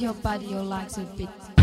your body, your legs a bit.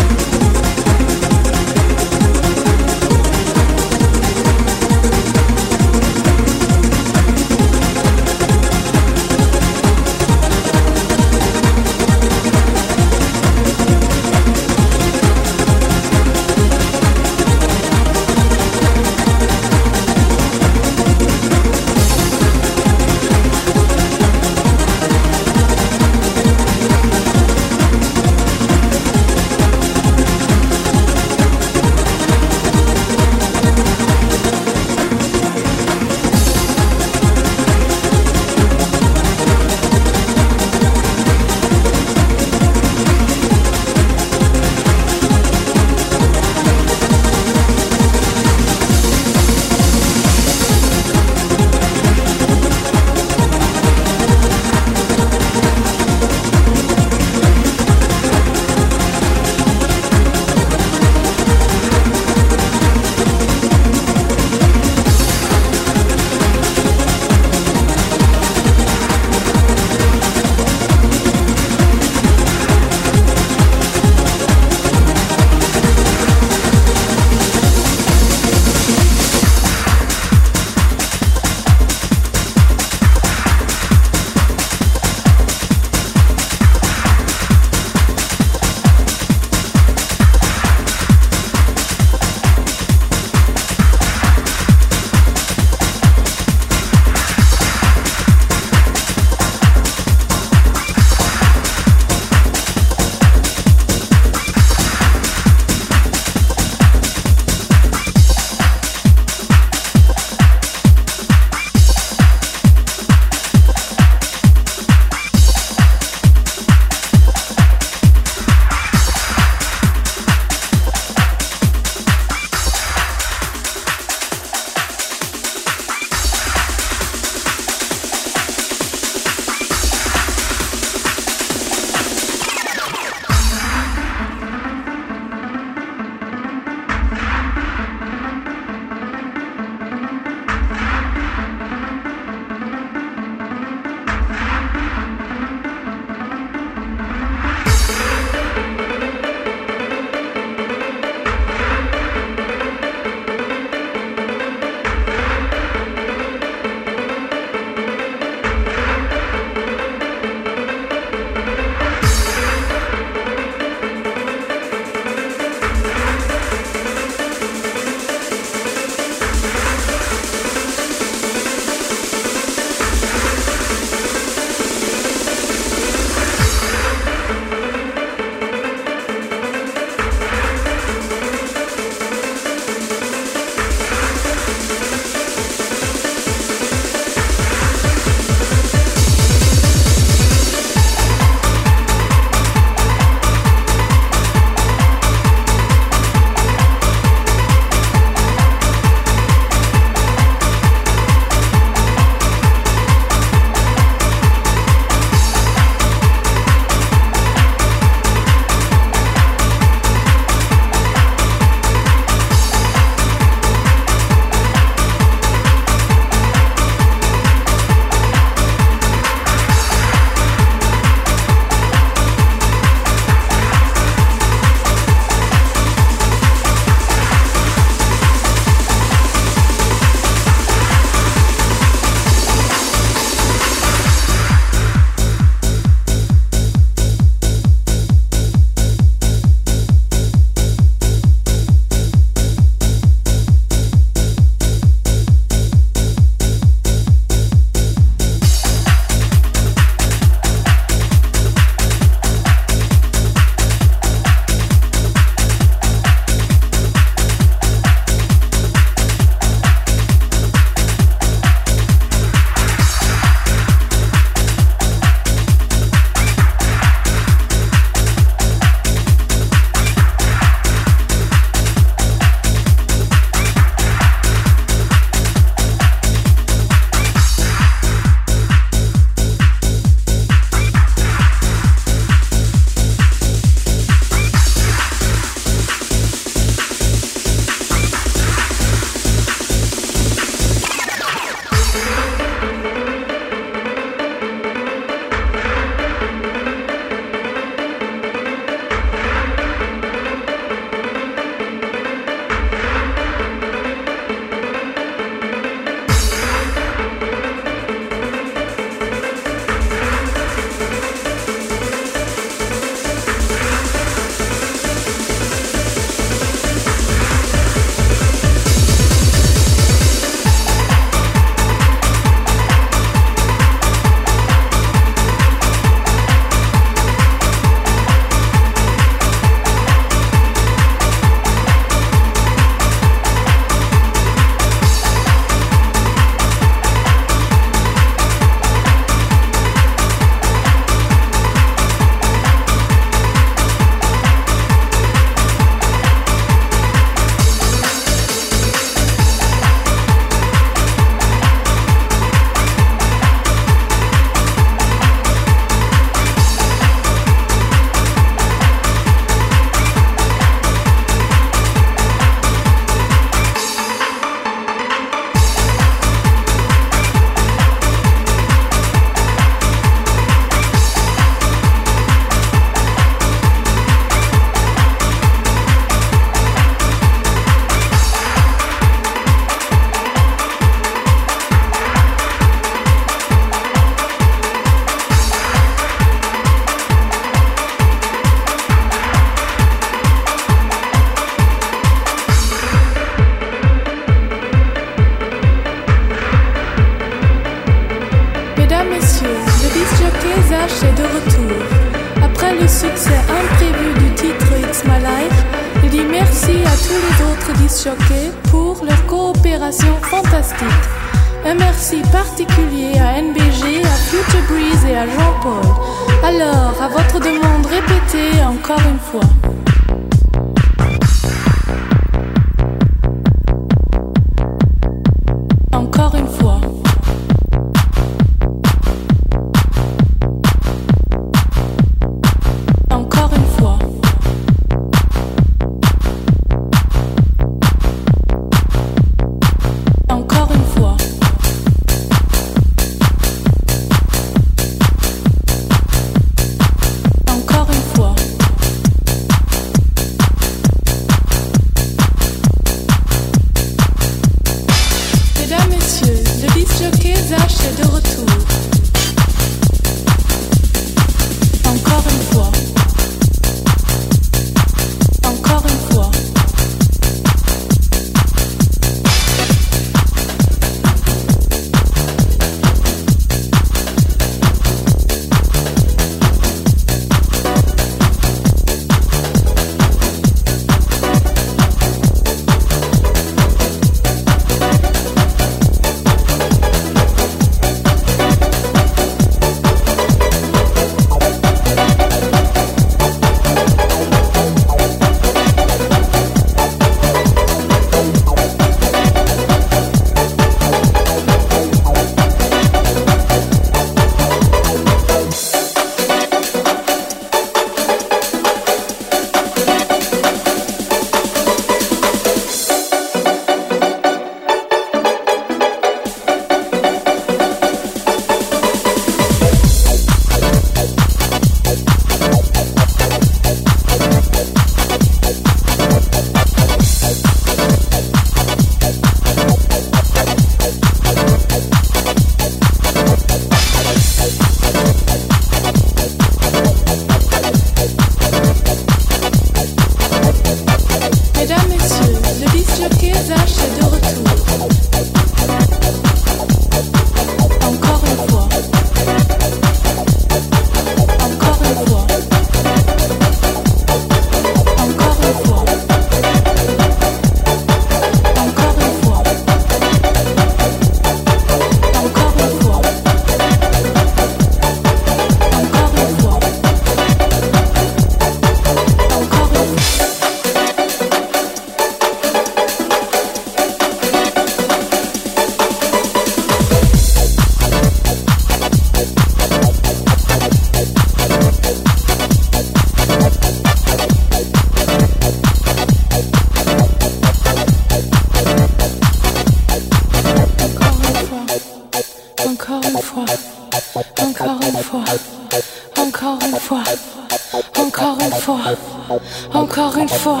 fois,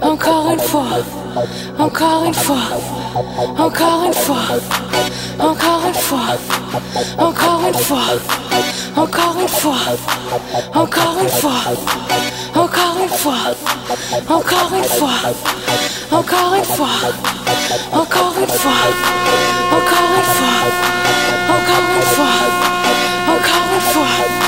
encore une fois, encore une fois, encore une fois, encore une fois, encore une fois, encore une fois, encore une fois, encore une fois, encore une fois, encore une fois, encore une fois, encore une fois, encore une fois, encore une fois.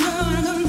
no, no.